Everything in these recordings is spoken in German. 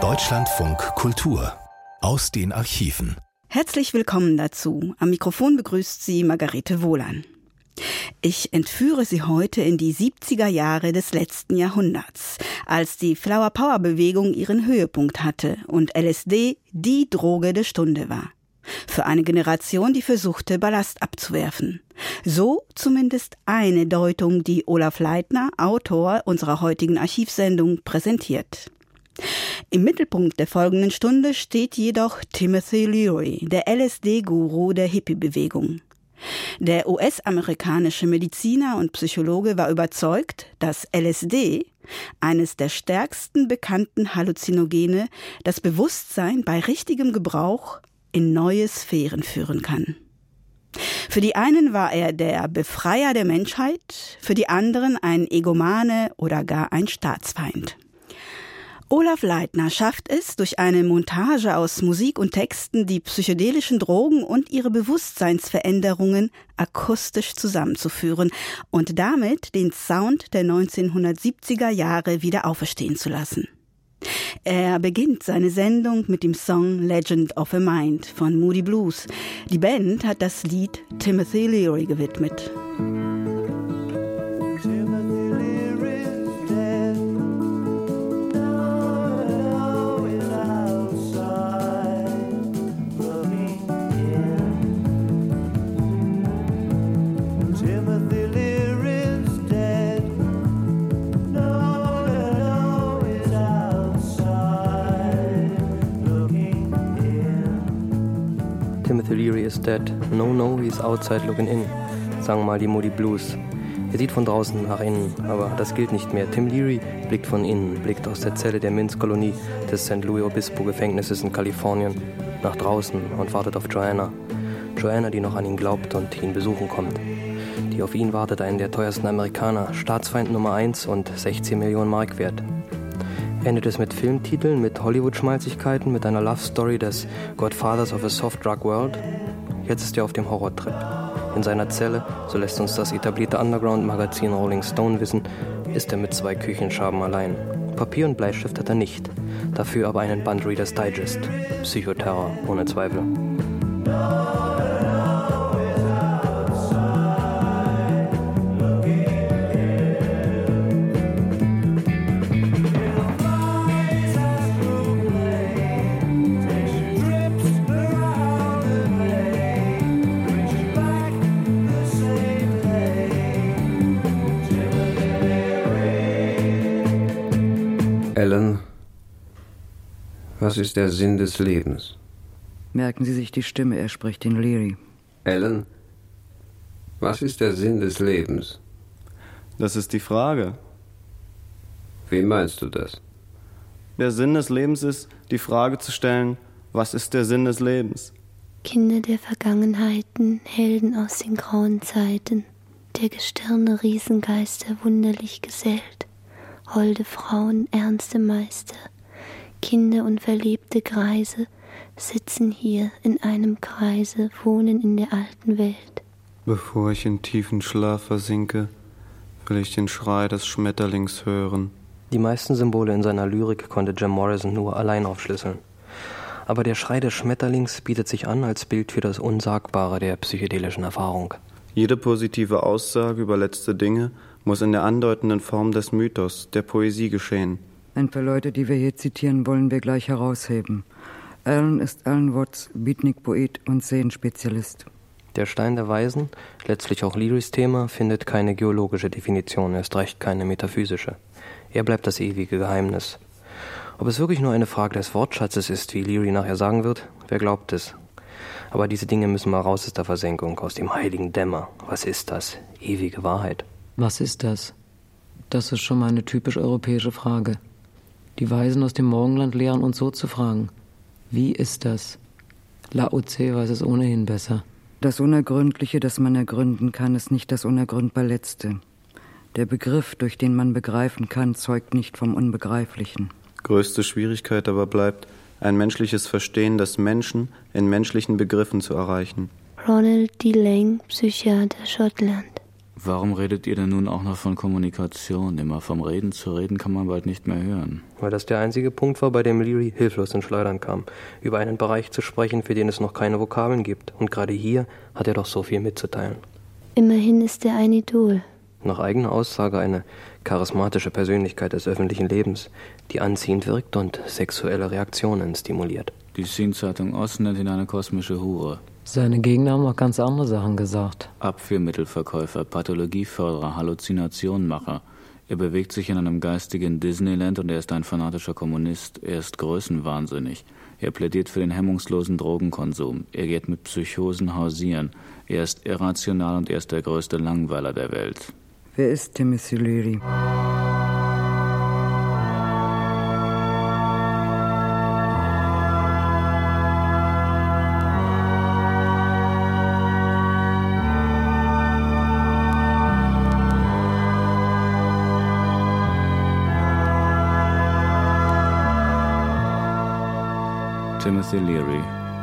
Deutschlandfunk Kultur aus den Archiven. Herzlich willkommen dazu. Am Mikrofon begrüßt Sie Margarete Wohlan. Ich entführe Sie heute in die 70er Jahre des letzten Jahrhunderts, als die Flower Power Bewegung ihren Höhepunkt hatte und LSD die Droge der Stunde war. Für eine Generation, die versuchte, Ballast abzuwerfen. So zumindest eine Deutung, die Olaf Leitner, Autor unserer heutigen Archivsendung, präsentiert. Im Mittelpunkt der folgenden Stunde steht jedoch Timothy Leary, der LSD-Guru der Hippie-Bewegung. Der US-amerikanische Mediziner und Psychologe war überzeugt, dass LSD, eines der stärksten bekannten Halluzinogene, das Bewusstsein bei richtigem Gebrauch in neue Sphären führen kann. Für die einen war er der Befreier der Menschheit, für die anderen ein Egomane oder gar ein Staatsfeind. Olaf Leitner schafft es, durch eine Montage aus Musik und Texten die psychedelischen Drogen und ihre Bewusstseinsveränderungen akustisch zusammenzuführen und damit den Sound der 1970er Jahre wieder auferstehen zu lassen. Er beginnt seine Sendung mit dem Song Legend of a Mind von Moody Blues. Die Band hat das Lied Timothy Leary gewidmet. Leary is dead. No, no, he's outside looking in, sagen mal die Moody Blues. Er sieht von draußen nach innen, aber das gilt nicht mehr. Tim Leary blickt von innen, blickt aus der Zelle der Minz-Kolonie des St. Louis Obispo Gefängnisses in Kalifornien nach draußen und wartet auf Joanna. Joanna, die noch an ihn glaubt und ihn besuchen kommt. Die auf ihn wartet, einen der teuersten Amerikaner, Staatsfeind Nummer 1 und 16 Millionen Mark wert endet es mit Filmtiteln, mit Hollywood-Schmalzigkeiten, mit einer Love Story des Godfathers of a Soft Drug World. Jetzt ist er auf dem Horrortrip. In seiner Zelle, so lässt uns das etablierte Underground-Magazin Rolling Stone wissen, ist er mit zwei Küchenschaben allein. Papier und Bleistift hat er nicht, dafür aber einen Band Reader's Digest. Psychoterror, ohne Zweifel. Was ist der Sinn des Lebens? Merken Sie sich die Stimme, er spricht in Leary. Ellen, was ist der Sinn des Lebens? Das ist die Frage. Wie meinst du das? Der Sinn des Lebens ist, die Frage zu stellen, was ist der Sinn des Lebens? Kinder der Vergangenheiten, Helden aus den grauen Zeiten, der Gestirne Riesengeister wunderlich gesellt, holde Frauen, ernste Meister, Kinder und verliebte Greise sitzen hier in einem Kreise, wohnen in der alten Welt. Bevor ich in tiefen Schlaf versinke, will ich den Schrei des Schmetterlings hören. Die meisten Symbole in seiner Lyrik konnte Jim Morrison nur allein aufschlüsseln. Aber der Schrei des Schmetterlings bietet sich an als Bild für das Unsagbare der psychedelischen Erfahrung. Jede positive Aussage über letzte Dinge muss in der andeutenden Form des Mythos, der Poesie geschehen. Ein paar Leute, die wir hier zitieren, wollen wir gleich herausheben. Alan ist Alan Watts, Beatnik-Poet und Sehenspezialist. Der Stein der Weisen, letztlich auch Learys Thema, findet keine geologische Definition, erst recht keine metaphysische. Er bleibt das ewige Geheimnis. Ob es wirklich nur eine Frage des Wortschatzes ist, wie Leary nachher sagen wird, wer glaubt es? Aber diese Dinge müssen mal raus aus der Versenkung, aus dem heiligen Dämmer. Was ist das? Ewige Wahrheit. Was ist das? Das ist schon mal eine typisch europäische Frage. Die Weisen aus dem Morgenland lehren uns so zu fragen. Wie ist das? Lao Tse weiß es ohnehin besser. Das Unergründliche, das man ergründen kann, ist nicht das Unergründbar Letzte. Der Begriff, durch den man begreifen kann, zeugt nicht vom Unbegreiflichen. Größte Schwierigkeit aber bleibt, ein menschliches Verstehen des Menschen in menschlichen Begriffen zu erreichen. Ronald D. Lang, Psychiater Schottland. Warum redet ihr denn nun auch noch von Kommunikation? Immer vom Reden zu reden kann man bald nicht mehr hören. Weil das der einzige Punkt war, bei dem Leary hilflos ins Schleudern kam. Über einen Bereich zu sprechen, für den es noch keine Vokabeln gibt. Und gerade hier hat er doch so viel mitzuteilen. Immerhin ist er ein Idol. Nach eigener Aussage eine charismatische Persönlichkeit des öffentlichen Lebens, die anziehend wirkt und sexuelle Reaktionen stimuliert. Die Scene-Zeitung Ost nennt ihn eine kosmische Hure. Seine Gegner haben noch ganz andere Sachen gesagt. Abführmittelverkäufer, Pathologieförderer, Halluzinationenmacher. Er bewegt sich in einem geistigen Disneyland und er ist ein fanatischer Kommunist. Er ist größenwahnsinnig. Er plädiert für den hemmungslosen Drogenkonsum. Er geht mit Psychosen hausieren. Er ist irrational und er ist der größte Langweiler der Welt. Wer ist Timothy Leary?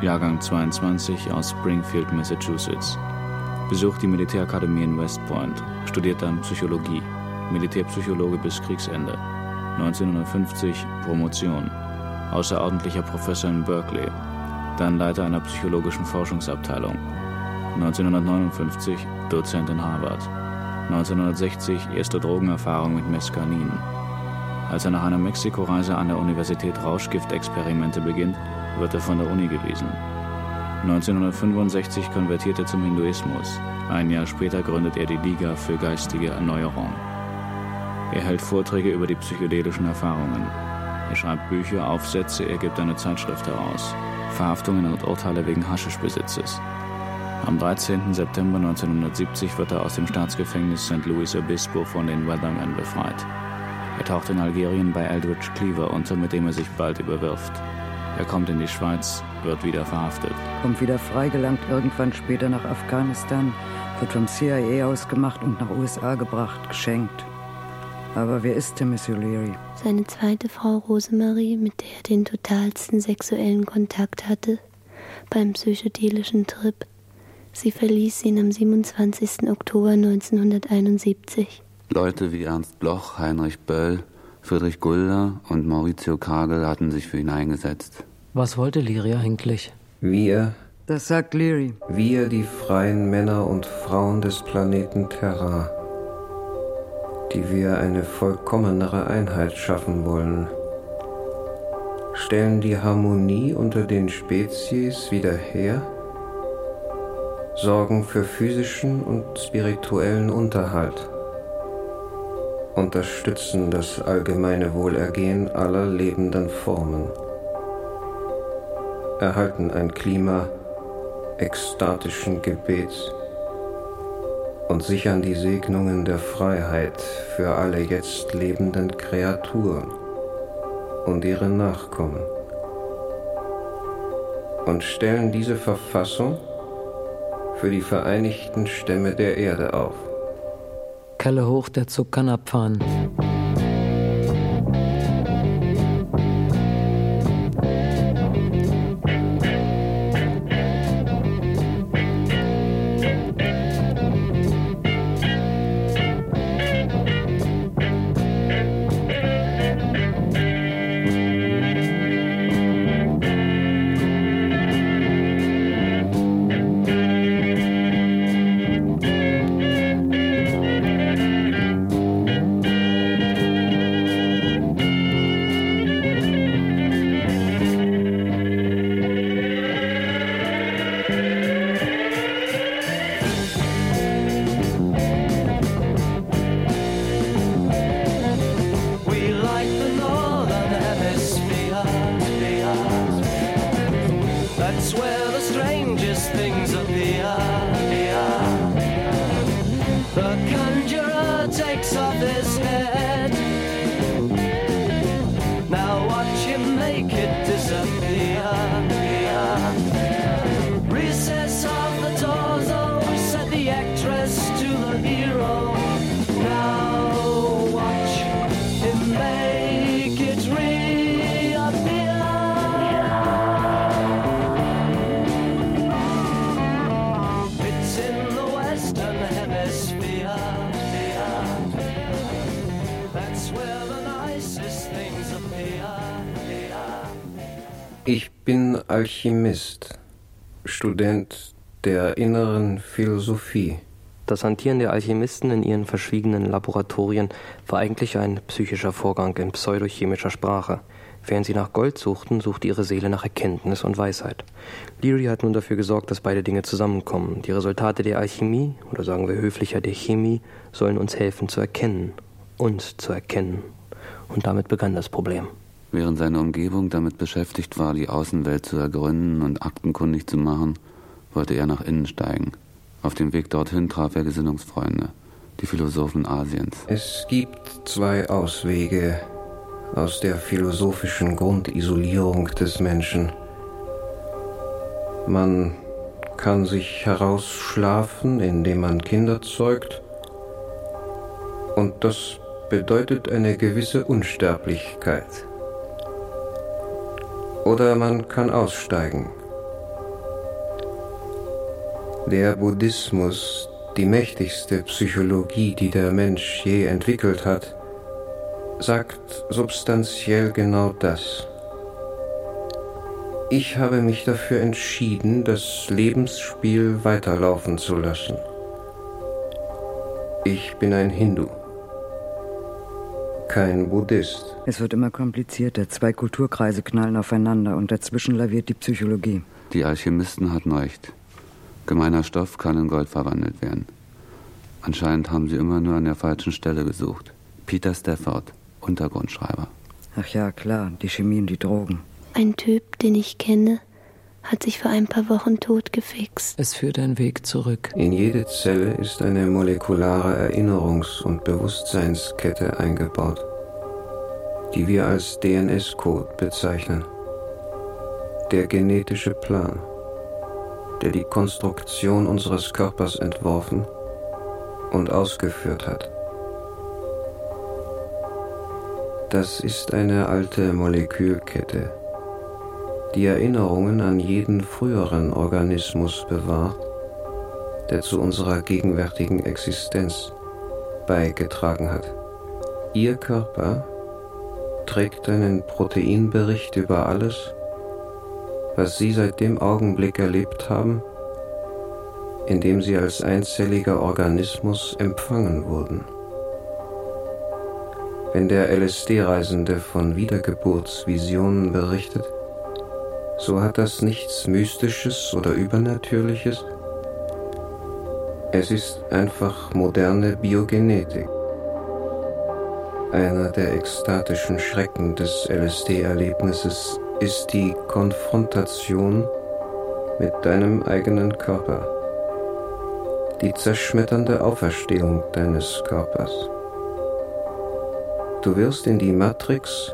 Jahrgang 22 aus Springfield, Massachusetts. Besucht die Militärakademie in West Point, studiert dann Psychologie, Militärpsychologe bis Kriegsende. 1950 Promotion, außerordentlicher Professor in Berkeley, dann Leiter einer psychologischen Forschungsabteilung. 1959 Dozent in Harvard. 1960 erste Drogenerfahrung mit Mescanin. Als er nach einer Mexiko-Reise an der Universität Rauschgiftexperimente beginnt, wird er von der Uni gewiesen. 1965 konvertiert er zum Hinduismus. Ein Jahr später gründet er die Liga für geistige Erneuerung. Er hält Vorträge über die psychedelischen Erfahrungen. Er schreibt Bücher, Aufsätze, er gibt eine Zeitschrift heraus. Verhaftungen und Urteile wegen Haschischbesitzes. Am 13. September 1970 wird er aus dem Staatsgefängnis St. Louis Obispo von den Weathermen befreit. Er taucht in Algerien bei Eldridge Cleaver unter, mit dem er sich bald überwirft. Er kommt in die Schweiz, wird wieder verhaftet. Kommt wieder frei, gelangt irgendwann später nach Afghanistan, wird vom CIA ausgemacht und nach USA gebracht, geschenkt. Aber wer ist Timothy Leary? Seine zweite Frau Rosemarie, mit der er den totalsten sexuellen Kontakt hatte, beim psychedelischen Trip. Sie verließ ihn am 27. Oktober 1971. Leute wie Ernst Bloch, Heinrich Böll, Friedrich Gulder und Maurizio Kagel hatten sich für ihn eingesetzt. Was wollte Leary eigentlich? Wir, Das sagt Leary. wir die freien Männer und Frauen des Planeten Terra, die wir eine vollkommenere Einheit schaffen wollen, stellen die Harmonie unter den Spezies wieder her, sorgen für physischen und spirituellen Unterhalt, unterstützen das allgemeine Wohlergehen aller lebenden Formen, erhalten ein Klima ekstatischen Gebets und sichern die Segnungen der Freiheit für alle jetzt lebenden Kreaturen und ihre Nachkommen und stellen diese Verfassung für die Vereinigten Stämme der Erde auf. Kelle hoch, der Zug Ich bin Alchemist, Student der inneren Philosophie. Das Hantieren der Alchemisten in ihren verschwiegenen Laboratorien war eigentlich ein psychischer Vorgang in pseudochemischer Sprache. Während sie nach Gold suchten, suchte ihre Seele nach Erkenntnis und Weisheit. Leary hat nun dafür gesorgt, dass beide Dinge zusammenkommen. Die Resultate der Alchemie, oder sagen wir höflicher der Chemie, sollen uns helfen zu erkennen, uns zu erkennen. Und damit begann das Problem. Während seine Umgebung damit beschäftigt war, die Außenwelt zu ergründen und aktenkundig zu machen, wollte er nach innen steigen. Auf dem Weg dorthin traf er Gesinnungsfreunde, die Philosophen Asiens. Es gibt zwei Auswege aus der philosophischen Grundisolierung des Menschen. Man kann sich herausschlafen, indem man Kinder zeugt, und das bedeutet eine gewisse Unsterblichkeit. Oder man kann aussteigen, der Buddhismus, die mächtigste Psychologie, die der Mensch je entwickelt hat, sagt substanziell genau das. Ich habe mich dafür entschieden, das Lebensspiel weiterlaufen zu lassen. Ich bin ein Hindu, kein Buddhist. Es wird immer komplizierter. Zwei Kulturkreise knallen aufeinander und dazwischen laviert die Psychologie. Die Alchemisten hatten recht. Gemeiner Stoff kann in Gold verwandelt werden. Anscheinend haben sie immer nur an der falschen Stelle gesucht. Peter Stafford, Untergrundschreiber. Ach ja, klar, die Chemie und die Drogen. Ein Typ, den ich kenne, hat sich vor ein paar Wochen totgefixt. Es führt ein Weg zurück. In jede Zelle ist eine molekulare Erinnerungs- und Bewusstseinskette eingebaut, die wir als DNS-Code bezeichnen. Der genetische Plan der die Konstruktion unseres Körpers entworfen und ausgeführt hat. Das ist eine alte Molekülkette, die Erinnerungen an jeden früheren Organismus bewahrt, der zu unserer gegenwärtigen Existenz beigetragen hat. Ihr Körper trägt einen Proteinbericht über alles, was Sie seit dem Augenblick erlebt haben, in dem Sie als einzelliger Organismus empfangen wurden. Wenn der LSD-Reisende von Wiedergeburtsvisionen berichtet, so hat das nichts Mystisches oder Übernatürliches. Es ist einfach moderne Biogenetik. Einer der ekstatischen Schrecken des LSD-Erlebnisses ist die Konfrontation mit deinem eigenen Körper, die zerschmetternde Auferstehung deines Körpers. Du wirst in die Matrix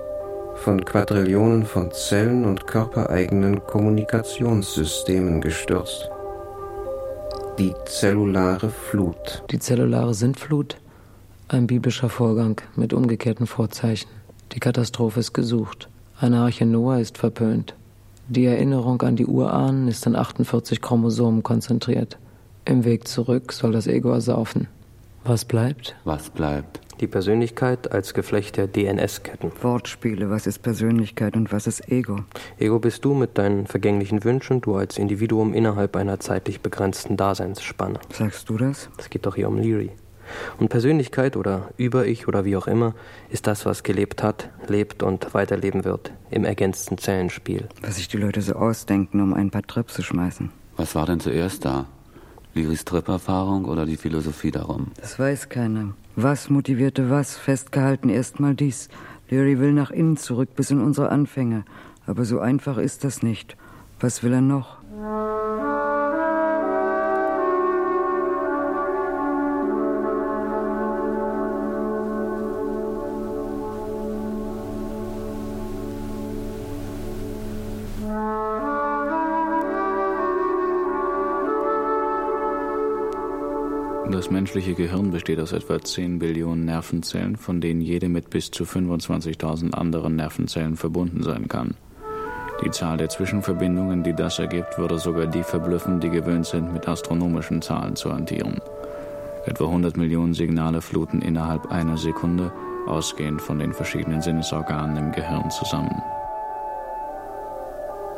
von Quadrillionen von Zellen und körpereigenen Kommunikationssystemen gestürzt. Die zellulare Flut. Die zellulare Sintflut? Ein biblischer Vorgang mit umgekehrten Vorzeichen. Die Katastrophe ist gesucht. Eine Arche Noah ist verpönt. Die Erinnerung an die Urahnen ist an 48 Chromosomen konzentriert. Im Weg zurück soll das Ego ersaufen. Was bleibt? Was bleibt? Die Persönlichkeit als Geflecht der DNS-Ketten. Wortspiele, was ist Persönlichkeit und was ist Ego? Ego bist du mit deinen vergänglichen Wünschen, du als Individuum innerhalb einer zeitlich begrenzten Daseinsspanne. Sagst du das? Es geht doch hier um Leary. Und Persönlichkeit oder Über-Ich oder wie auch immer ist das, was gelebt hat, lebt und weiterleben wird im ergänzten Zellenspiel. Was sich die Leute so ausdenken, um ein paar Trips zu schmeißen. Was war denn zuerst da? Liris Trip-Erfahrung oder die Philosophie darum? Das weiß keiner. Was motivierte was? Festgehalten erstmal dies. Leary will nach innen zurück bis in unsere Anfänge. Aber so einfach ist das nicht. Was will er noch? Menschliche Gehirn besteht aus etwa 10 Billionen Nervenzellen, von denen jede mit bis zu 25.000 anderen Nervenzellen verbunden sein kann. Die Zahl der Zwischenverbindungen, die das ergibt, würde sogar die verblüffen, die gewöhnt sind, mit astronomischen Zahlen zu hantieren. Etwa 100 Millionen Signale fluten innerhalb einer Sekunde, ausgehend von den verschiedenen Sinnesorganen im Gehirn zusammen.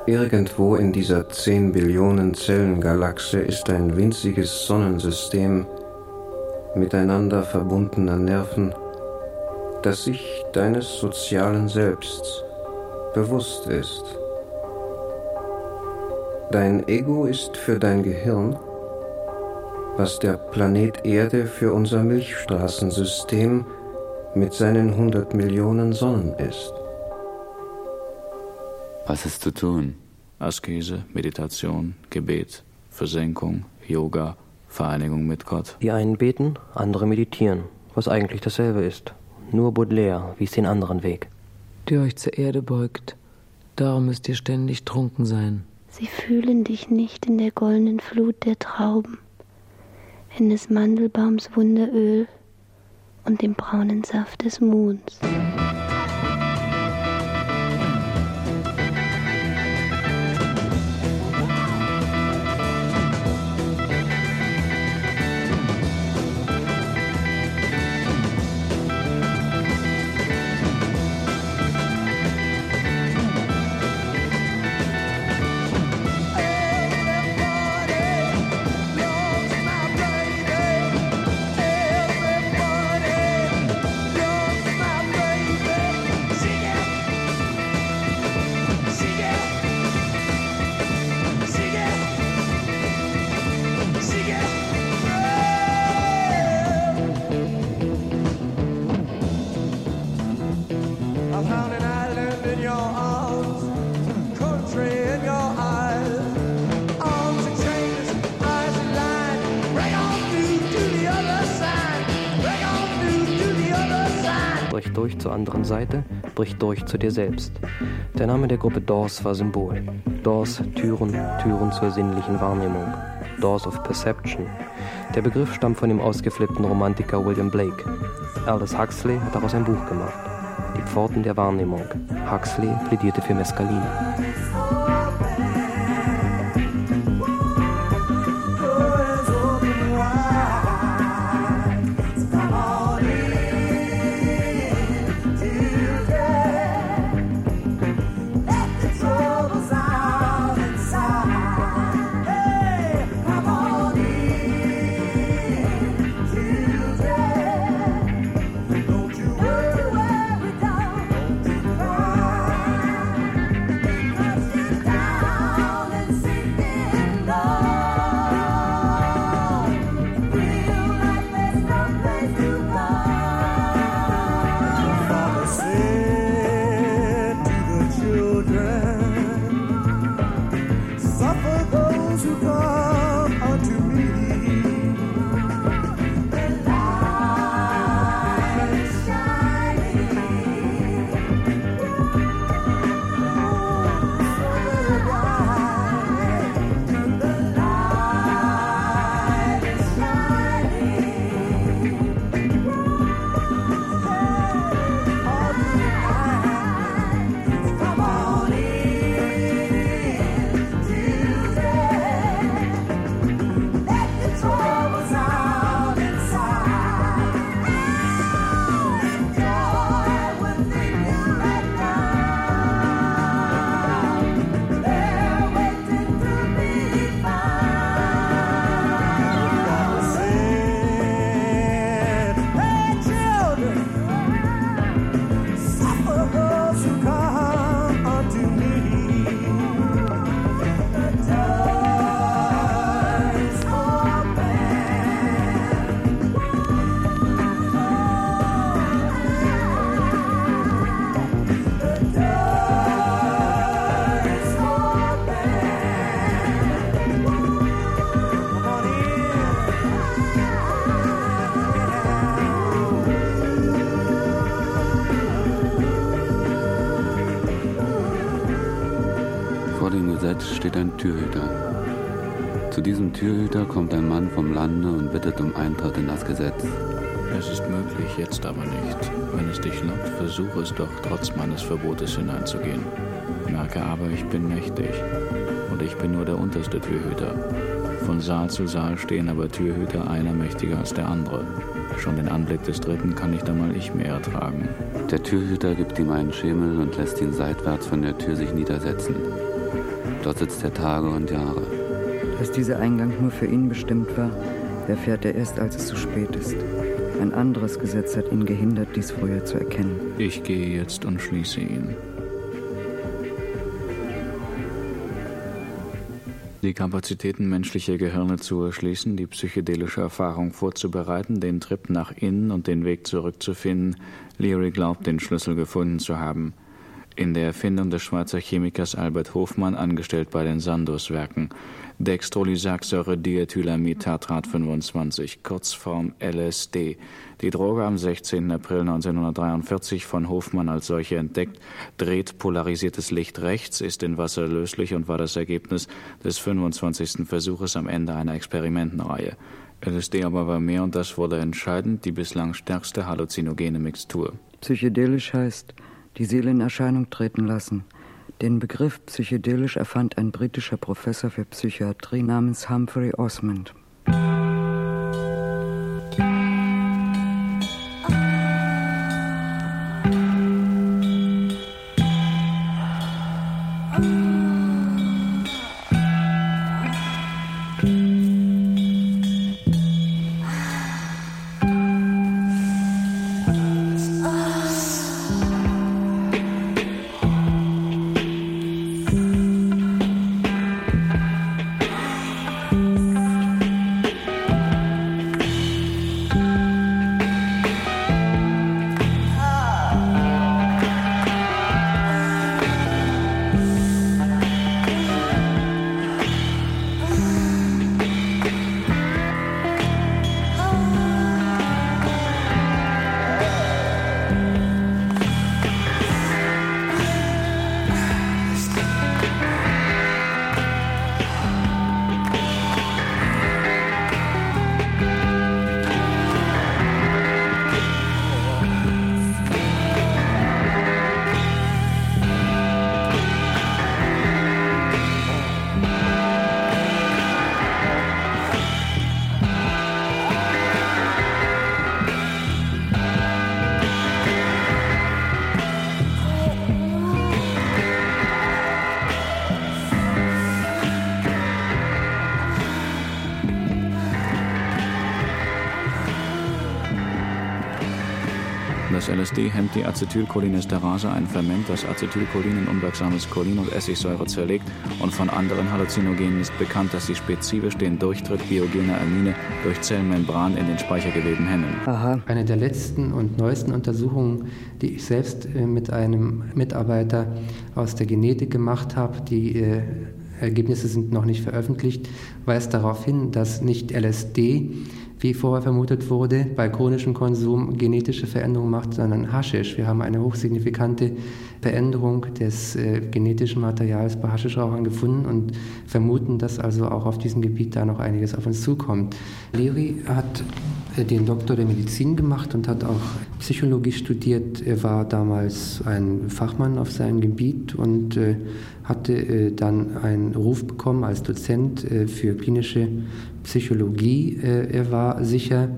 Irgendwo in dieser 10 Billionen Zellen-Galaxie ist ein winziges Sonnensystem miteinander verbundener Nerven, das sich deines sozialen Selbsts bewusst ist. Dein Ego ist für dein Gehirn, was der Planet Erde für unser Milchstraßensystem mit seinen 100 Millionen Sonnen ist. Was ist zu tun? Askese, Meditation, Gebet, Versenkung, Yoga, Vereinigung mit Gott. Die einen beten, andere meditieren, was eigentlich dasselbe ist. Nur Baudelaire wies den anderen Weg. Die euch zur Erde beugt. Darum müsst ihr ständig trunken sein. Sie fühlen dich nicht in der goldenen Flut der Trauben, in des Mandelbaums Wunderöl und dem braunen Saft des Monds. Brich durch zur anderen Seite, brich durch zu dir selbst. Der Name der Gruppe Doors war Symbol. Doors, Türen, Türen zur sinnlichen Wahrnehmung. Doors of Perception. Der Begriff stammt von dem ausgeflippten Romantiker William Blake. Aldous Huxley hat daraus ein Buch gemacht. Die Pforten der Wahrnehmung. Huxley plädierte für Mescalin. Diesem Türhüter kommt ein Mann vom Lande und bittet um Eintritt in das Gesetz. Es ist möglich, jetzt aber nicht. Wenn es dich lockt, versuche es doch, trotz meines Verbotes hineinzugehen. Merke aber, ich bin mächtig. Und ich bin nur der unterste Türhüter. Von Saal zu Saal stehen aber Türhüter, einer mächtiger als der andere. Schon den Anblick des Dritten kann nicht einmal ich mehr ertragen. Der Türhüter gibt ihm einen Schemel und lässt ihn seitwärts von der Tür sich niedersetzen. Dort sitzt er Tage und Jahre. Dass dieser Eingang nur für ihn bestimmt war, erfährt er erst, als es zu spät ist. Ein anderes Gesetz hat ihn gehindert, dies früher zu erkennen. Ich gehe jetzt und schließe ihn. Die Kapazitäten menschlicher Gehirne zu erschließen, die psychedelische Erfahrung vorzubereiten, den Trip nach innen und den Weg zurückzufinden, Leary glaubt, den Schlüssel gefunden zu haben. In der Erfindung des Schweizer Chemikers Albert Hofmann, angestellt bei den Sandoz-Werken. Dextrolysaxsäure Diethylamid-Tartrat 25, Kurzform LSD. Die Droge am 16. April 1943 von Hofmann als solche entdeckt, dreht polarisiertes Licht rechts, ist in Wasser löslich und war das Ergebnis des 25. Versuches am Ende einer Experimentenreihe. LSD aber war mehr und das wurde entscheidend die bislang stärkste halluzinogene Mixtur. Psychedelisch heißt, die Seele in Erscheinung treten lassen. Den Begriff psychedelisch erfand ein britischer Professor für Psychiatrie namens Humphrey Osmond. LSD hemmt die Acetylcholinesterase, ein Ferment, das Acetylcholin in unwirksames Cholin und Essigsäure zerlegt. Und von anderen Halluzinogenen ist bekannt, dass sie spezifisch den Durchtritt biogener Amine durch Zellmembran in den Speichergeweben hemmen. Aha. Eine der letzten und neuesten Untersuchungen, die ich selbst äh, mit einem Mitarbeiter aus der Genetik gemacht habe, die äh, Ergebnisse sind noch nicht veröffentlicht, weist darauf hin, dass nicht LSD wie vorher vermutet wurde, bei chronischem Konsum genetische Veränderungen macht, sondern Haschisch. Wir haben eine hochsignifikante Veränderung des äh, genetischen Materials bei Haschischrauchern gefunden und vermuten, dass also auch auf diesem Gebiet da noch einiges auf uns zukommt. Leary hat äh, den Doktor der Medizin gemacht und hat auch Psychologie studiert. Er war damals ein Fachmann auf seinem Gebiet und äh, hatte äh, dann einen Ruf bekommen als Dozent äh, für klinische Psychologie. Äh, er war sicher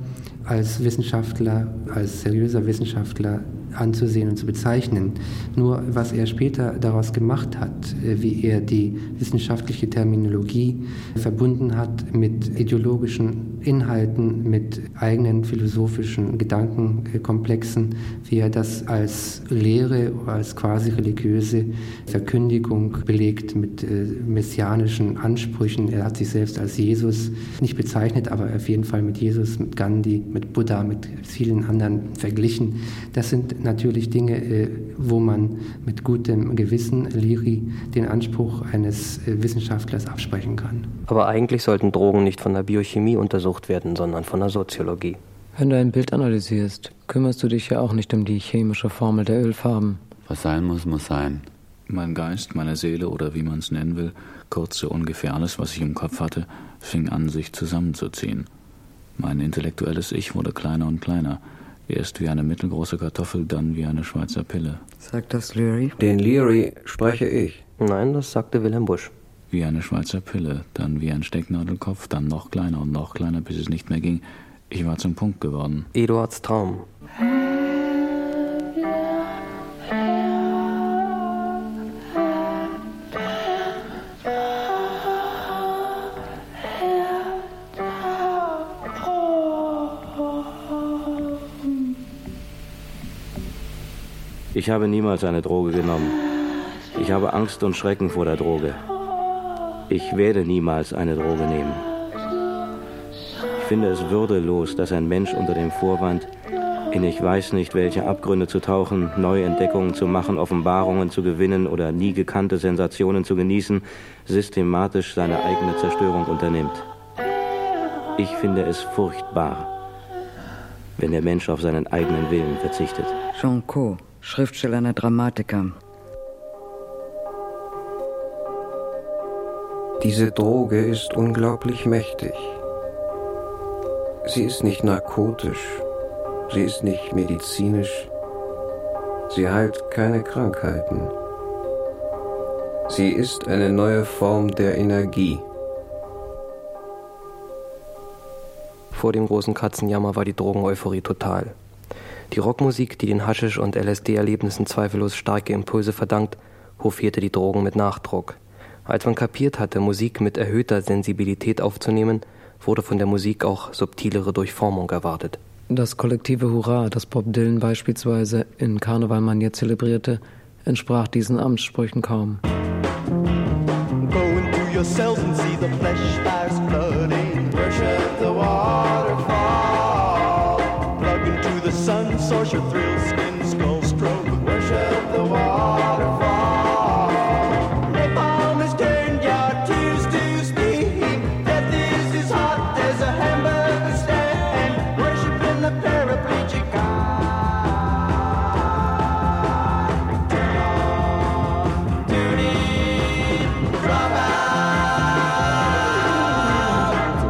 als Wissenschaftler, als seriöser Wissenschaftler anzusehen und zu bezeichnen. Nur was er später daraus gemacht hat, äh, wie er die wissenschaftliche Terminologie verbunden hat mit ideologischen Inhalten, mit eigenen philosophischen Gedankenkomplexen, wie er das als Lehre, als quasi religiöse Verkündigung belegt mit äh, messianischen Ansprüchen. Er hat sich selbst als Jesus nicht bezeichnet, aber auf jeden Fall mit Jesus, mit Gandhi, mit Buddha, mit vielen anderen verglichen. Das sind natürlich Dinge, äh, wo man mit gutem Gewissen Liri den Anspruch eines äh, Wissenschaftlers absprechen kann. Aber eigentlich sollten Drogen nicht von der Biochemie untersucht werden, sondern von der Soziologie. Wenn du ein Bild analysierst, kümmerst du dich ja auch nicht um die chemische Formel der Ölfarben. Was sein muss, muss sein. Mein Geist, meine Seele oder wie man es nennen will, kurz so ungefähr alles, was ich im Kopf hatte, fing an, sich zusammenzuziehen. Mein intellektuelles Ich wurde kleiner und kleiner. Erst wie eine mittelgroße Kartoffel, dann wie eine Schweizer Pille. Sagt das Leary? Den Leary spreche ich. Nein, das sagte Wilhelm Busch. Wie eine Schweizer Pille, dann wie ein Stecknadelkopf, dann noch kleiner und noch kleiner, bis es nicht mehr ging. Ich war zum Punkt geworden. Eduards Traum. Ich habe niemals eine Droge genommen. Ich habe Angst und Schrecken vor der Droge. Ich werde niemals eine Droge nehmen. Ich finde es würdelos, dass ein Mensch unter dem Vorwand, in ich weiß nicht welche Abgründe zu tauchen, neue Entdeckungen zu machen, Offenbarungen zu gewinnen oder nie gekannte Sensationen zu genießen, systematisch seine eigene Zerstörung unternimmt. Ich finde es furchtbar, wenn der Mensch auf seinen eigenen Willen verzichtet. Jean Co., Schriftsteller einer Dramatiker. Diese Droge ist unglaublich mächtig. Sie ist nicht narkotisch, sie ist nicht medizinisch, sie heilt keine Krankheiten. Sie ist eine neue Form der Energie. Vor dem großen Katzenjammer war die Drogeneuphorie total. Die Rockmusik, die den Haschisch- und LSD-Erlebnissen zweifellos starke Impulse verdankt, hofierte die Drogen mit Nachdruck. Als man kapiert hatte, Musik mit erhöhter Sensibilität aufzunehmen, wurde von der Musik auch subtilere Durchformung erwartet. Das kollektive Hurra, das Bob Dylan beispielsweise in Karnevalmanier zelebrierte, entsprach diesen Amtssprüchen kaum. Go into your cells and see the flesh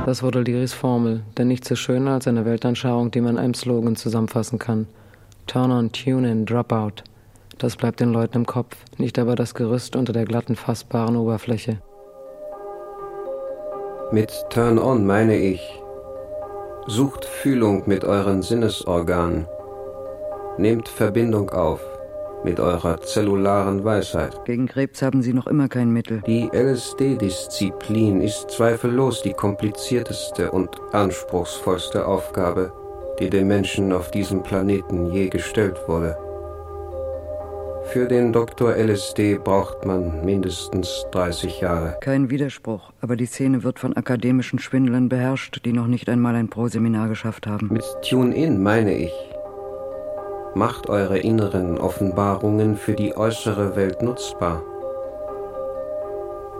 Das wurde Liris Formel, denn nichts ist schöner als eine Weltanschauung, die man in einem Slogan zusammenfassen kann. Turn on, tune in, drop out. Das bleibt den Leuten im Kopf, nicht aber das Gerüst unter der glatten, fassbaren Oberfläche. Mit Turn On meine ich, sucht Fühlung mit euren Sinnesorganen, nehmt Verbindung auf mit eurer zellularen Weisheit. Gegen Krebs haben Sie noch immer kein Mittel. Die LSD-Disziplin ist zweifellos die komplizierteste und anspruchsvollste Aufgabe, die dem Menschen auf diesem Planeten je gestellt wurde. Für den Dr. LSD braucht man mindestens 30 Jahre. Kein Widerspruch, aber die Szene wird von akademischen Schwindlern beherrscht, die noch nicht einmal ein Proseminar geschafft haben. Mit Tune-In meine ich, macht eure inneren Offenbarungen für die äußere Welt nutzbar.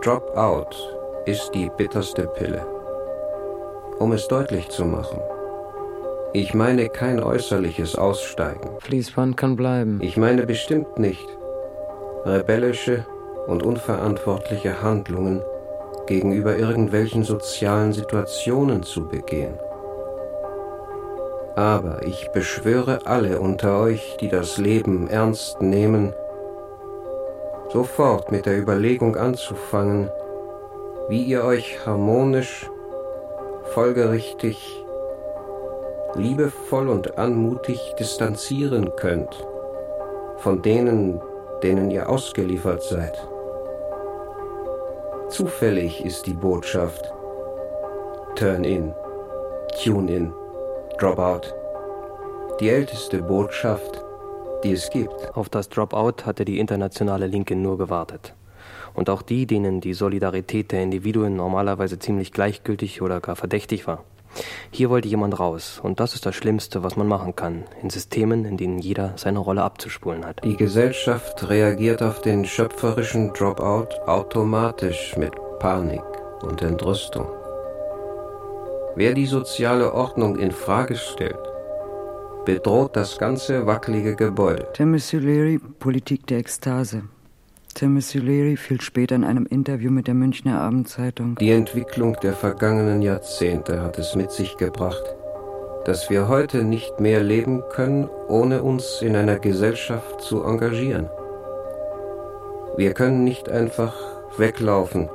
Drop Out ist die bitterste Pille. Um es deutlich zu machen, ich meine kein äußerliches Aussteigen. Fließband kann bleiben. Ich meine bestimmt nicht rebellische und unverantwortliche Handlungen gegenüber irgendwelchen sozialen Situationen zu begehen. Aber ich beschwöre alle unter euch, die das Leben ernst nehmen, sofort mit der Überlegung anzufangen, wie ihr euch harmonisch, folgerichtig, liebevoll und anmutig distanzieren könnt von denen, denen ihr ausgeliefert seid. Zufällig ist die Botschaft Turn in, Tune in, Drop out. Die älteste Botschaft, die es gibt. Auf das Dropout hatte die internationale Linke nur gewartet. Und auch die, denen die Solidarität der Individuen normalerweise ziemlich gleichgültig oder gar verdächtig war. Hier wollte jemand raus, und das ist das Schlimmste, was man machen kann, in Systemen, in denen jeder seine Rolle abzuspulen hat. Die Gesellschaft reagiert auf den schöpferischen Dropout automatisch mit Panik und Entrüstung. Wer die soziale Ordnung in Frage stellt, bedroht das ganze wackelige Gebäude. Timothy Leary, Politik der Ekstase. Timothy Leary fiel später in einem Interview mit der Münchner Abendzeitung. Die Entwicklung der vergangenen Jahrzehnte hat es mit sich gebracht, dass wir heute nicht mehr leben können, ohne uns in einer Gesellschaft zu engagieren. Wir können nicht einfach weglaufen,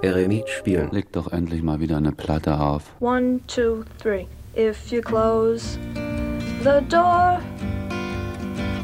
Eremit spielen. Leg doch endlich mal wieder eine Platte auf. One, two, three. If you close the door,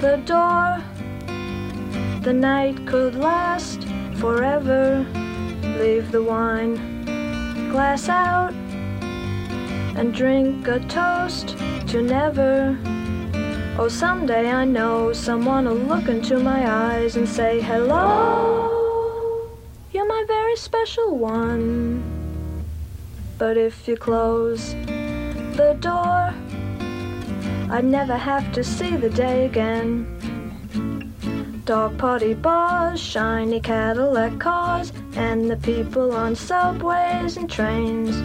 the door, the night could last forever. Leave the wine glass out and drink a toast to never. Oh, someday I know someone will look into my eyes and say, Hello, you're my very special one. But if you close the door, I'd never have to see the day again. Dog potty bars, shiny Cadillac cars, and the people on subways and trains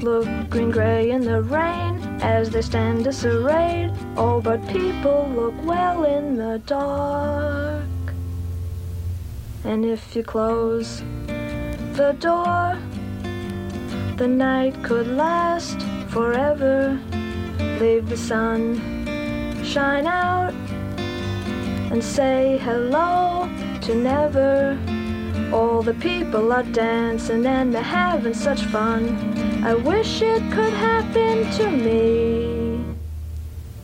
look green gray in the rain as they stand disarrayed. All but people look well in the dark. And if you close the door, the night could last forever. Leave the sun shine out and say hello to never. All the people are dancing and they're having such fun. I wish it could happen to me.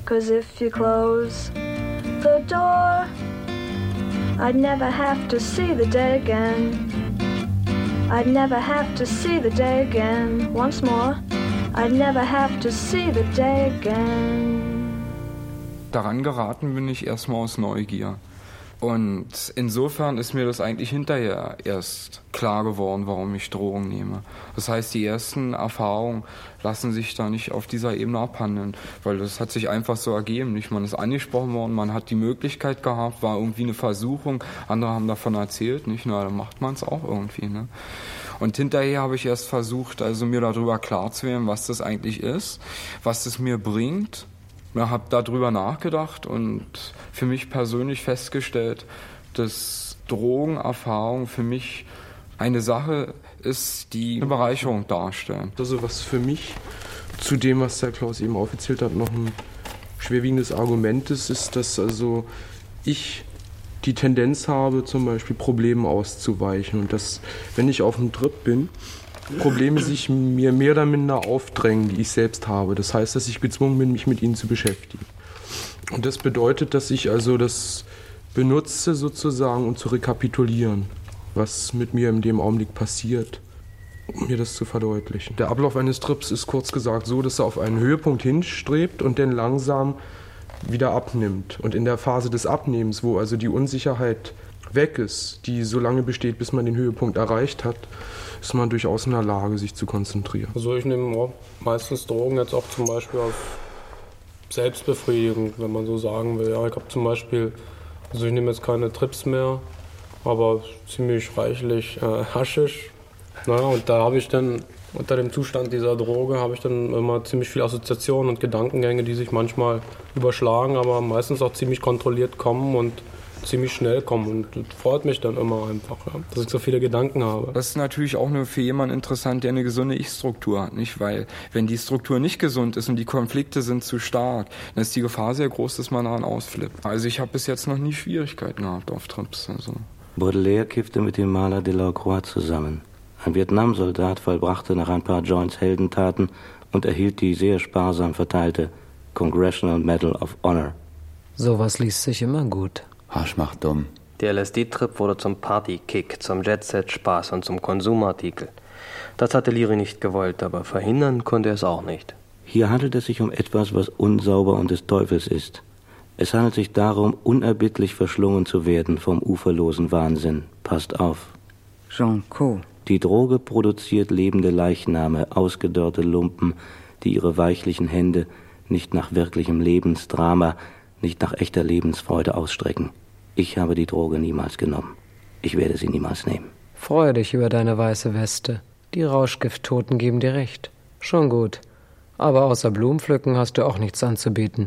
Cause if you close the door, I'd never have to see the day again. I'd never have to see the day again. Once more, I'd never have to see the day again. Daran geraten bin ich erstmal aus Neugier. Und insofern ist mir das eigentlich hinterher erst klar geworden, warum ich Drogen nehme. Das heißt, die ersten Erfahrungen lassen sich da nicht auf dieser Ebene abhandeln, weil das hat sich einfach so ergeben. Nicht, man ist angesprochen worden, man hat die Möglichkeit gehabt, war irgendwie eine Versuchung, andere haben davon erzählt, nicht? Na, dann macht man es auch irgendwie. Ne? Und hinterher habe ich erst versucht, also mir darüber klar zu werden, was das eigentlich ist, was es mir bringt ja, habe darüber nachgedacht und für mich persönlich festgestellt, dass Drogenerfahrung für mich eine Sache ist, die eine Bereicherung darstellen. Also was für mich zu dem, was der Klaus eben aufgezählt hat, noch ein schwerwiegendes Argument ist, ist, dass also ich die Tendenz habe, zum Beispiel Problemen auszuweichen und dass, wenn ich auf einem Trip bin, Probleme sich mir mehr oder minder aufdrängen, die ich selbst habe. Das heißt, dass ich gezwungen bin, mich mit ihnen zu beschäftigen. Und das bedeutet, dass ich also das benutze sozusagen, um zu rekapitulieren, was mit mir in dem Augenblick passiert, um mir das zu verdeutlichen. Der Ablauf eines Trips ist kurz gesagt so, dass er auf einen Höhepunkt hinstrebt und dann langsam wieder abnimmt. Und in der Phase des Abnehmens, wo also die Unsicherheit weg ist, die so lange besteht, bis man den Höhepunkt erreicht hat, ist man durchaus in der Lage, sich zu konzentrieren. Also ich nehme meistens Drogen jetzt auch zum Beispiel auf Selbstbefriedigung, wenn man so sagen will. Ja, ich habe zum Beispiel, also ich nehme jetzt keine Trips mehr, aber ziemlich reichlich äh, Haschisch. Naja, und da habe ich dann unter dem Zustand dieser Droge habe ich dann immer ziemlich viele Assoziationen und Gedankengänge, die sich manchmal überschlagen, aber meistens auch ziemlich kontrolliert kommen und ziemlich schnell kommen und das freut mich dann immer einfach, ja, dass ich so viele Gedanken habe. Das ist natürlich auch nur für jemanden interessant, der eine gesunde Ich-Struktur hat, nicht? Weil wenn die Struktur nicht gesund ist und die Konflikte sind zu stark, dann ist die Gefahr sehr groß, dass man daran ausflippt. Also ich habe bis jetzt noch nie Schwierigkeiten gehabt auf Trips. Also. Baudelaire kiffte mit dem Maler Delacroix zusammen. Ein Vietnamsoldat vollbrachte nach ein paar Joints Heldentaten und erhielt die sehr sparsam verteilte Congressional Medal of Honor. Sowas liest sich immer gut. Arsch macht dumm. Der LSD-Trip wurde zum Party-Kick, zum Jet-Set-Spaß und zum Konsumartikel. Das hatte Liri nicht gewollt, aber verhindern konnte er es auch nicht. Hier handelt es sich um etwas, was unsauber und des Teufels ist. Es handelt sich darum, unerbittlich verschlungen zu werden vom uferlosen Wahnsinn. Passt auf. Jean Co. Die Droge produziert lebende Leichname, ausgedörrte Lumpen, die ihre weichlichen Hände nicht nach wirklichem Lebensdrama, nicht nach echter Lebensfreude ausstrecken. Ich habe die Droge niemals genommen. Ich werde sie niemals nehmen. Freue dich über deine weiße Weste. Die Rauschgifttoten geben dir recht. Schon gut. Aber außer Blumenpflücken hast du auch nichts anzubieten.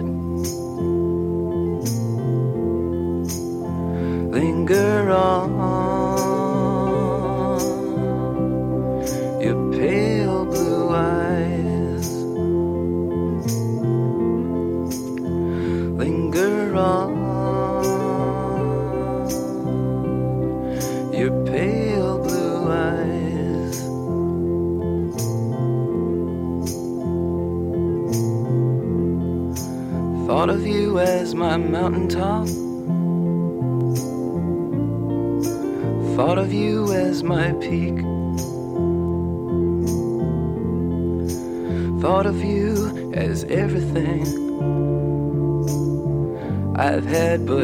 Linger on, I've had but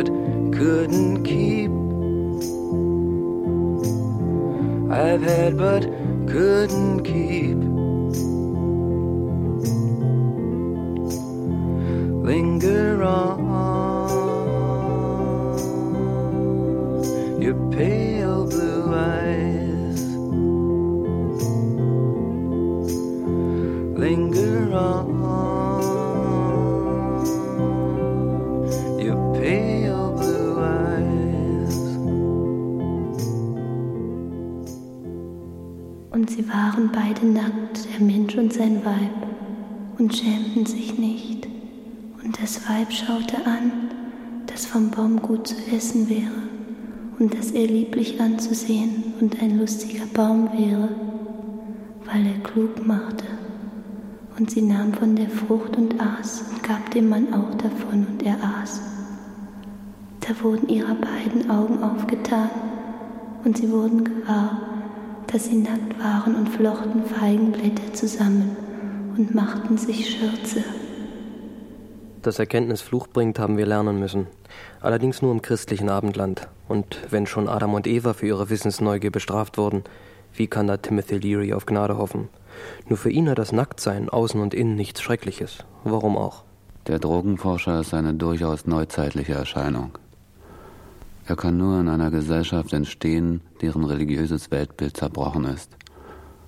Und sie waren beide nackt, der Mensch und sein Weib, und schämten sich nicht. Und das Weib schaute an, dass vom Baum gut zu essen wäre, und dass er lieblich anzusehen und ein lustiger Baum wäre, weil er klug machte. Und sie nahm von der Frucht und aß und gab dem Mann auch davon, und er aß. Da wurden ihrer beiden Augen aufgetan, und sie wurden gewahr, dass sie nackt waren und flochten Feigenblätter zusammen und machten sich Schürze. Dass Erkenntnis Fluch bringt, haben wir lernen müssen. Allerdings nur im christlichen Abendland. Und wenn schon Adam und Eva für ihre Wissensneugier bestraft wurden, wie kann da Timothy Leary auf Gnade hoffen? Nur für ihn hat das Nacktsein außen und innen nichts Schreckliches. Warum auch? Der Drogenforscher ist eine durchaus neuzeitliche Erscheinung. Er kann nur in einer Gesellschaft entstehen, deren religiöses Weltbild zerbrochen ist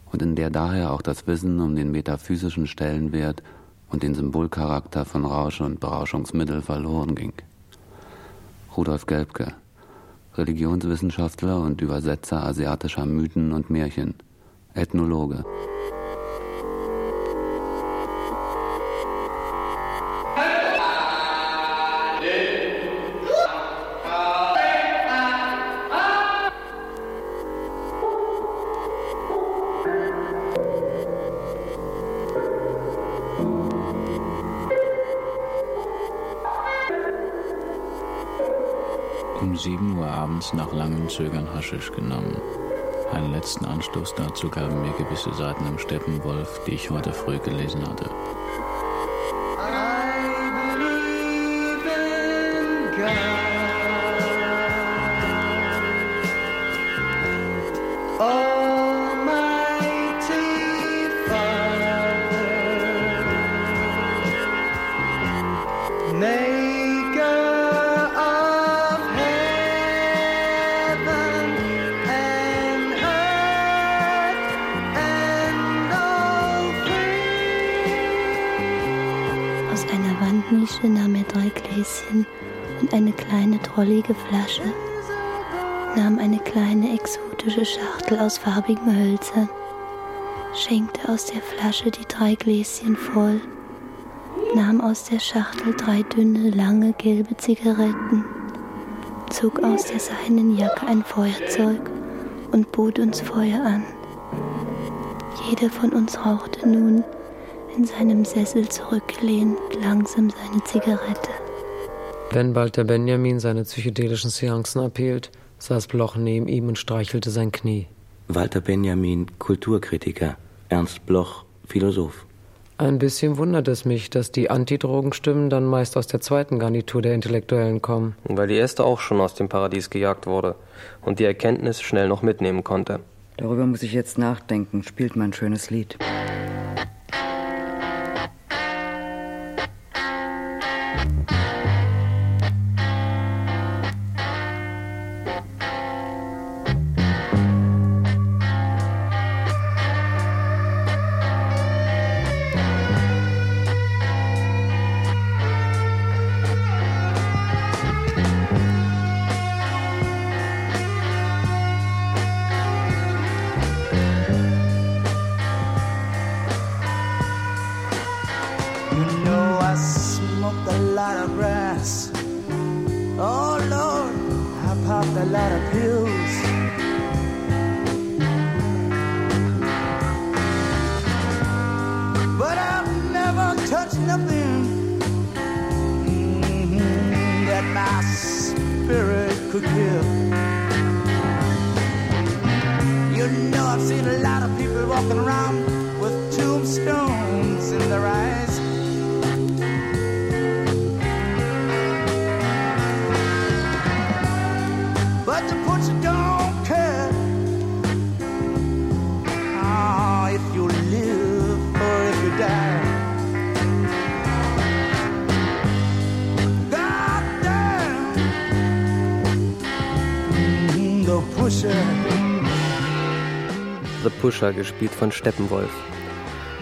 und in der daher auch das Wissen um den metaphysischen Stellenwert und den Symbolcharakter von Rausch und Berauschungsmittel verloren ging. Rudolf Gelbke, Religionswissenschaftler und Übersetzer asiatischer Mythen und Märchen, Ethnologe. 7 Uhr abends nach langem Zögern Haschisch genommen. Einen letzten Anstoß dazu gaben mir gewisse Seiten im Steppenwolf, die ich heute früh gelesen hatte. Aus farbigen Hölzern, schenkte aus der Flasche die drei Gläschen voll, nahm aus der Schachtel drei dünne, lange gelbe Zigaretten, zog aus der seinen Jacke ein Feuerzeug und bot uns Feuer an. Jeder von uns rauchte nun in seinem Sessel zurückgelehnt langsam seine Zigarette. Wenn Walter Benjamin seine psychedelischen Seancen abhielt, saß Bloch neben ihm und streichelte sein Knie. Walter Benjamin, Kulturkritiker. Ernst Bloch, Philosoph. Ein bisschen wundert es mich, dass die Antidrogenstimmen dann meist aus der zweiten Garnitur der Intellektuellen kommen. Weil die erste auch schon aus dem Paradies gejagt wurde und die Erkenntnis schnell noch mitnehmen konnte. Darüber muss ich jetzt nachdenken. Spielt mal ein schönes Lied. The Pusher, gespielt von Steppenwolf.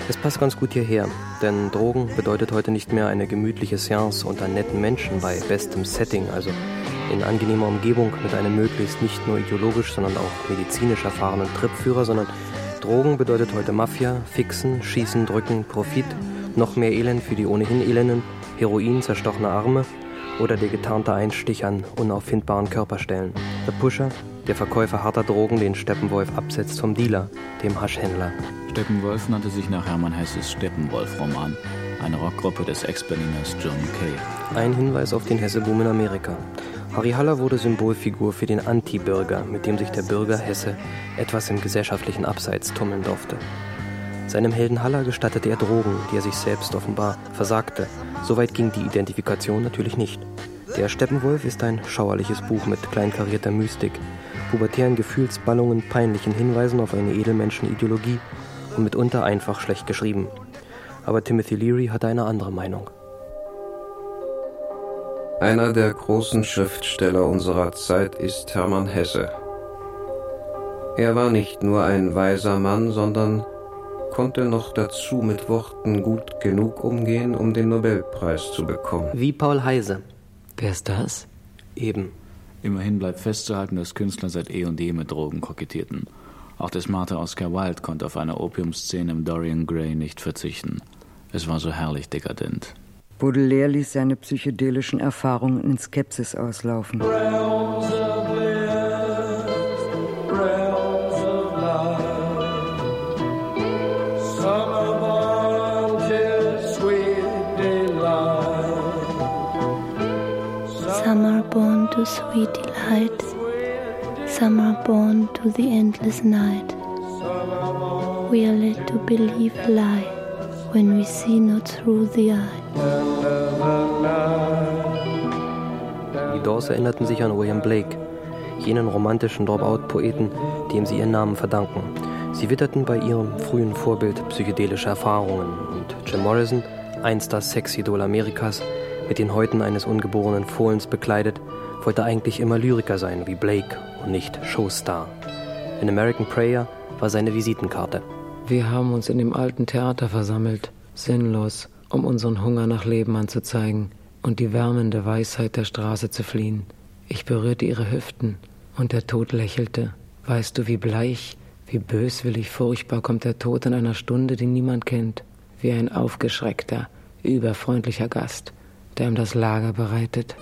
Es passt ganz gut hierher, denn Drogen bedeutet heute nicht mehr eine gemütliche Seance unter netten Menschen bei bestem Setting, also in angenehmer Umgebung mit einem möglichst nicht nur ideologisch, sondern auch medizinisch erfahrenen Trippführer, sondern Drogen bedeutet heute Mafia, Fixen, Schießen, Drücken, Profit, noch mehr Elend für die ohnehin Elenden, Heroin, zerstochene Arme oder der getarnte Einstich an unauffindbaren Körperstellen. Der Pusher, der Verkäufer harter Drogen, den Steppenwolf absetzt vom Dealer, dem Haschhändler. Steppenwolf nannte sich nach Hermann Hesses Steppenwolf-Roman, eine Rockgruppe des Ex-Berliners John Kay. Ein Hinweis auf den Hesseboom in Amerika. Harry Haller wurde Symbolfigur für den Anti-Bürger, mit dem sich der Bürger Hesse etwas im gesellschaftlichen Abseits tummeln durfte. Seinem Helden Haller gestattete er Drogen, die er sich selbst offenbar versagte. Soweit ging die Identifikation natürlich nicht. Der Steppenwolf ist ein schauerliches Buch mit kleinkarierter Mystik, pubertären Gefühlsballungen, peinlichen Hinweisen auf eine Edelmenschenideologie und mitunter einfach schlecht geschrieben. Aber Timothy Leary hatte eine andere Meinung. Einer der großen Schriftsteller unserer Zeit ist Hermann Hesse. Er war nicht nur ein weiser Mann, sondern konnte noch dazu mit Worten gut genug umgehen, um den Nobelpreis zu bekommen. Wie Paul Heise. Wer ist das? Eben. Immerhin bleibt festzuhalten, dass Künstler seit eh und je mit Drogen kokettierten. Auch der smarte Oscar Wilde konnte auf eine Opiumszene im Dorian Gray nicht verzichten. Es war so herrlich dekadent. Baudelaire ließ seine psychedelischen Erfahrungen in Skepsis auslaufen. Realms to sweet delight, some born to the endless night. We are led to believe a lie when we see not through the eye. Die Doors erinnerten sich an William Blake, jenen romantischen Dropout-Poeten, dem sie ihren Namen verdanken. Sie witterten bei ihrem frühen Vorbild psychedelische Erfahrungen und Jim Morrison, einst das Sexidol Amerikas, mit den Häuten eines ungeborenen Fohlens bekleidet, wollte eigentlich immer Lyriker sein wie Blake und nicht Showstar. An American Prayer war seine Visitenkarte. Wir haben uns in dem alten Theater versammelt, sinnlos, um unseren Hunger nach Leben anzuzeigen und die wärmende Weisheit der Straße zu fliehen. Ich berührte ihre Hüften und der Tod lächelte. Weißt du, wie bleich, wie böswillig, furchtbar kommt der Tod in einer Stunde, die niemand kennt, wie ein aufgeschreckter, überfreundlicher Gast, der ihm das Lager bereitet.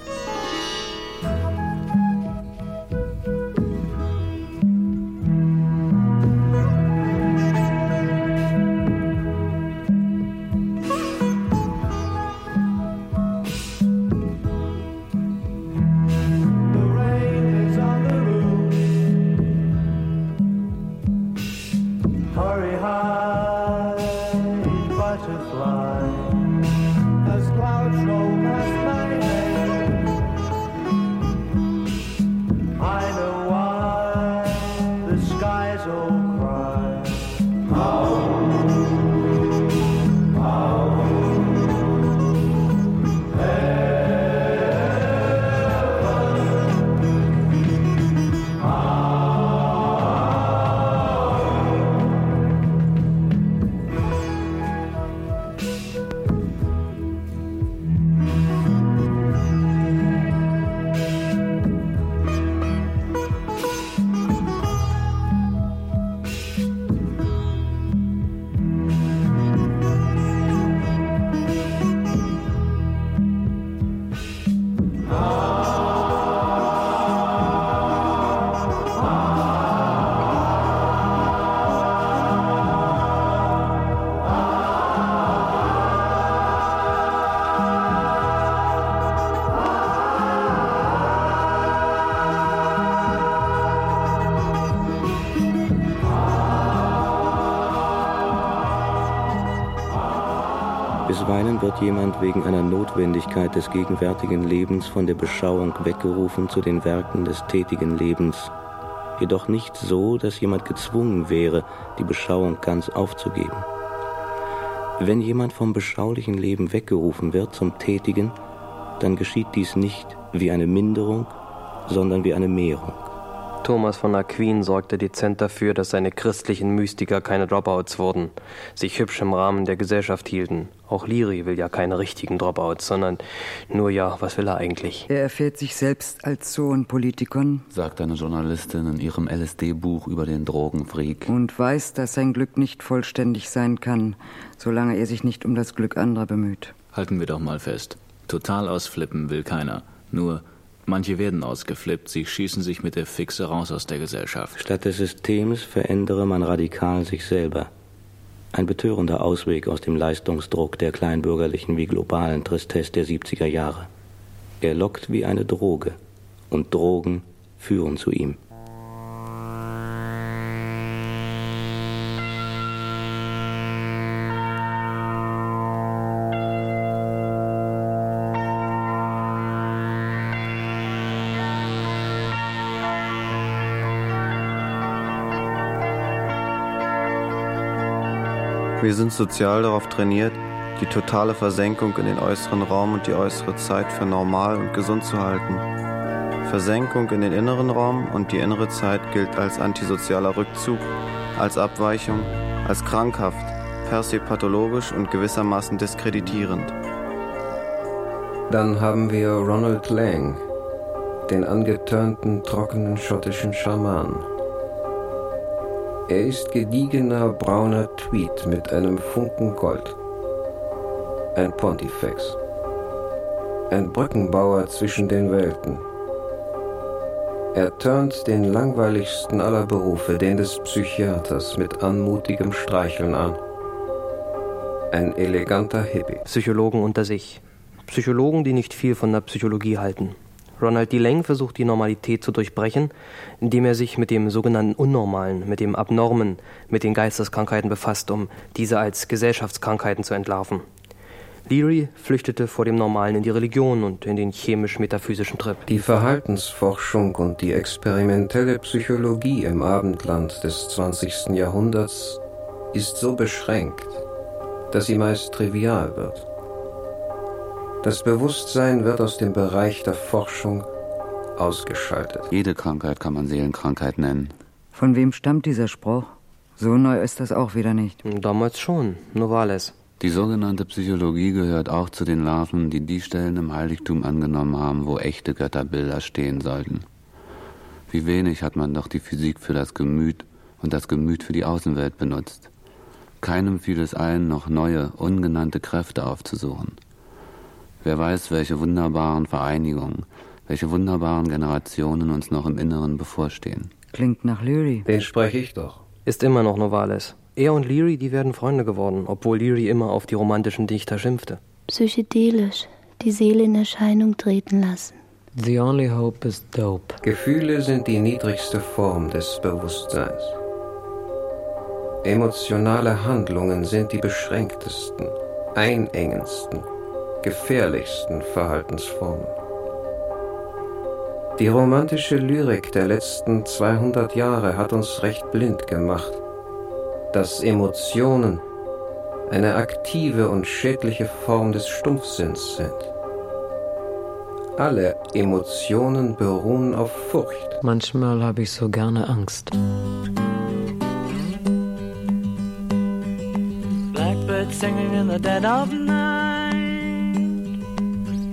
Bisweilen wird jemand wegen einer Notwendigkeit des gegenwärtigen Lebens von der Beschauung weggerufen zu den Werken des tätigen Lebens, jedoch nicht so, dass jemand gezwungen wäre, die Beschauung ganz aufzugeben. Wenn jemand vom beschaulichen Leben weggerufen wird zum Tätigen, dann geschieht dies nicht wie eine Minderung, sondern wie eine Mehrung. Thomas von Aquin sorgte dezent dafür, dass seine christlichen Mystiker keine Dropouts wurden, sich hübsch im Rahmen der Gesellschaft hielten. Auch Liri will ja keine richtigen Dropouts, sondern nur ja, was will er eigentlich? Er erfährt sich selbst als Sohn Politikon, sagt eine Journalistin in ihrem LSD-Buch über den Drogenfreak. Und weiß, dass sein Glück nicht vollständig sein kann, solange er sich nicht um das Glück anderer bemüht. Halten wir doch mal fest. Total ausflippen will keiner. Nur Manche werden ausgeflippt, sie schießen sich mit der Fixe raus aus der Gesellschaft. Statt des Systems verändere man radikal sich selber. Ein betörender Ausweg aus dem Leistungsdruck der kleinbürgerlichen wie globalen Tristesse der 70er Jahre. Er lockt wie eine Droge und Drogen führen zu ihm. Wir sind sozial darauf trainiert, die totale Versenkung in den äußeren Raum und die äußere Zeit für normal und gesund zu halten. Versenkung in den inneren Raum und die innere Zeit gilt als antisozialer Rückzug, als Abweichung, als krankhaft, per se pathologisch und gewissermaßen diskreditierend. Dann haben wir Ronald Lang, den angetörnten, trockenen schottischen Schaman. Er ist gediegener brauner Tweed mit einem Funken Gold. Ein Pontifex. Ein Brückenbauer zwischen den Welten. Er turnt den langweiligsten aller Berufe, den des Psychiaters, mit anmutigem Streicheln an. Ein eleganter Hippie. Psychologen unter sich. Psychologen, die nicht viel von der Psychologie halten. Ronald D. Versucht die Normalität zu durchbrechen, indem er sich mit dem sogenannten Unnormalen, mit dem Abnormen, mit den Geisteskrankheiten befasst, um diese als Gesellschaftskrankheiten zu entlarven. Leary flüchtete vor dem Normalen in die Religion und in den chemisch-metaphysischen Trip. Die Verhaltensforschung und die experimentelle Psychologie im Abendland des 20. Jahrhunderts ist so beschränkt, dass sie meist trivial wird. Das Bewusstsein wird aus dem Bereich der Forschung ausgeschaltet. Jede Krankheit kann man Seelenkrankheit nennen. Von wem stammt dieser Spruch? So neu ist das auch wieder nicht. Damals schon, Novales. Die sogenannte Psychologie gehört auch zu den Larven, die die Stellen im Heiligtum angenommen haben, wo echte Götterbilder stehen sollten. Wie wenig hat man doch die Physik für das Gemüt und das Gemüt für die Außenwelt benutzt. Keinem fiel es ein, noch neue, ungenannte Kräfte aufzusuchen. Wer weiß, welche wunderbaren Vereinigungen, welche wunderbaren Generationen uns noch im Inneren bevorstehen. Klingt nach Leary. Den spreche ich doch. Ist immer noch Novales. Er und Leary, die werden Freunde geworden, obwohl Leary immer auf die romantischen Dichter schimpfte. Psychedelisch, die Seele in Erscheinung treten lassen. The only hope is dope. Gefühle sind die niedrigste Form des Bewusstseins. Emotionale Handlungen sind die beschränktesten, einengendsten, gefährlichsten Verhaltensformen. Die romantische Lyrik der letzten 200 Jahre hat uns recht blind gemacht, dass Emotionen eine aktive und schädliche Form des Stumpfsinns sind. Alle Emotionen beruhen auf Furcht. Manchmal habe ich so gerne Angst. Blackbird singing in the dead of night.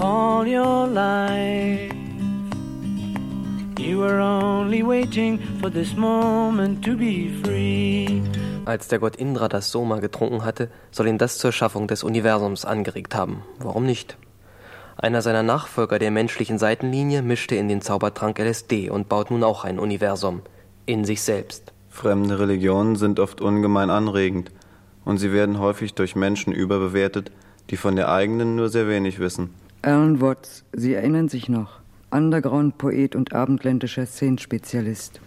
all your life. You were only waiting for this moment to be free. Als der Gott Indra das Soma getrunken hatte, soll ihn das zur Schaffung des Universums angeregt haben. Warum nicht? Einer seiner Nachfolger der menschlichen Seitenlinie mischte in den Zaubertrank LSD und baut nun auch ein Universum in sich selbst. Fremde Religionen sind oft ungemein anregend und sie werden häufig durch Menschen überbewertet, die von der eigenen nur sehr wenig wissen. Alan Watts, Sie erinnern sich noch. Underground-Poet und abendländischer Szenenspezialist.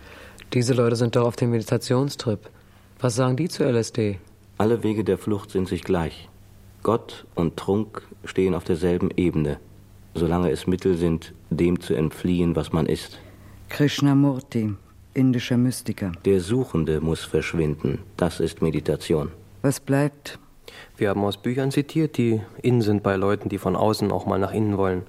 Diese Leute sind doch auf dem Meditationstrip. Was sagen die zu LSD? Alle Wege der Flucht sind sich gleich. Gott und Trunk stehen auf derselben Ebene, solange es Mittel sind, dem zu entfliehen, was man ist. Krishnamurti, indischer Mystiker. Der Suchende muss verschwinden. Das ist Meditation. Was bleibt? Wir haben aus Büchern zitiert, die innen sind bei Leuten, die von außen auch mal nach innen wollen.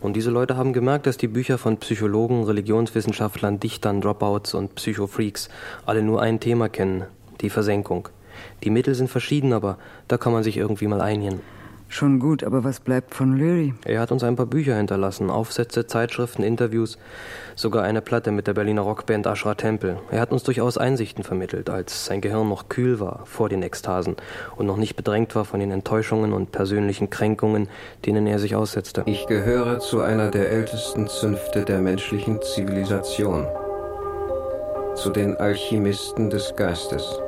Und diese Leute haben gemerkt, dass die Bücher von Psychologen, Religionswissenschaftlern, Dichtern, Dropouts und Psychofreaks alle nur ein Thema kennen, die Versenkung. Die Mittel sind verschieden, aber da kann man sich irgendwie mal einigen. Schon gut, aber was bleibt von Leary? Er hat uns ein paar Bücher hinterlassen, Aufsätze, Zeitschriften, Interviews, sogar eine Platte mit der Berliner Rockband Ashra Tempel. Er hat uns durchaus Einsichten vermittelt, als sein Gehirn noch kühl war vor den Ekstasen und noch nicht bedrängt war von den Enttäuschungen und persönlichen Kränkungen, denen er sich aussetzte. Ich gehöre zu einer der ältesten Zünfte der menschlichen Zivilisation, zu den Alchemisten des Geistes,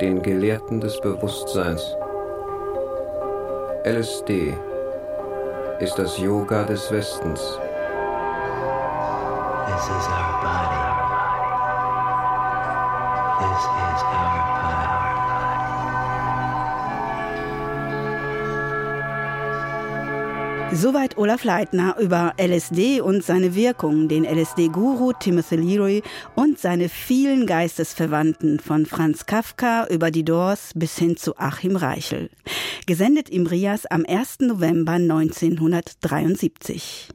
den Gelehrten des Bewusstseins. LSD ist das Yoga des Westens. This is our Soweit Olaf Leitner über LSD und seine Wirkung, den LSD-Guru Timothy Leary und seine vielen Geistesverwandten von Franz Kafka über die Doors bis hin zu Achim Reichel. Gesendet im Rias am 1. November 1973.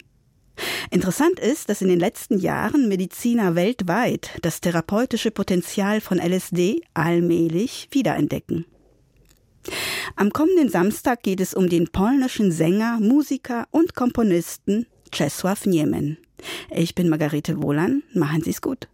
Interessant ist, dass in den letzten Jahren Mediziner weltweit das therapeutische Potenzial von LSD allmählich wiederentdecken. Am kommenden Samstag geht es um den polnischen Sänger, Musiker und Komponisten Czesław Niemen. Ich bin Margarete Wohlan. Machen Sie's gut.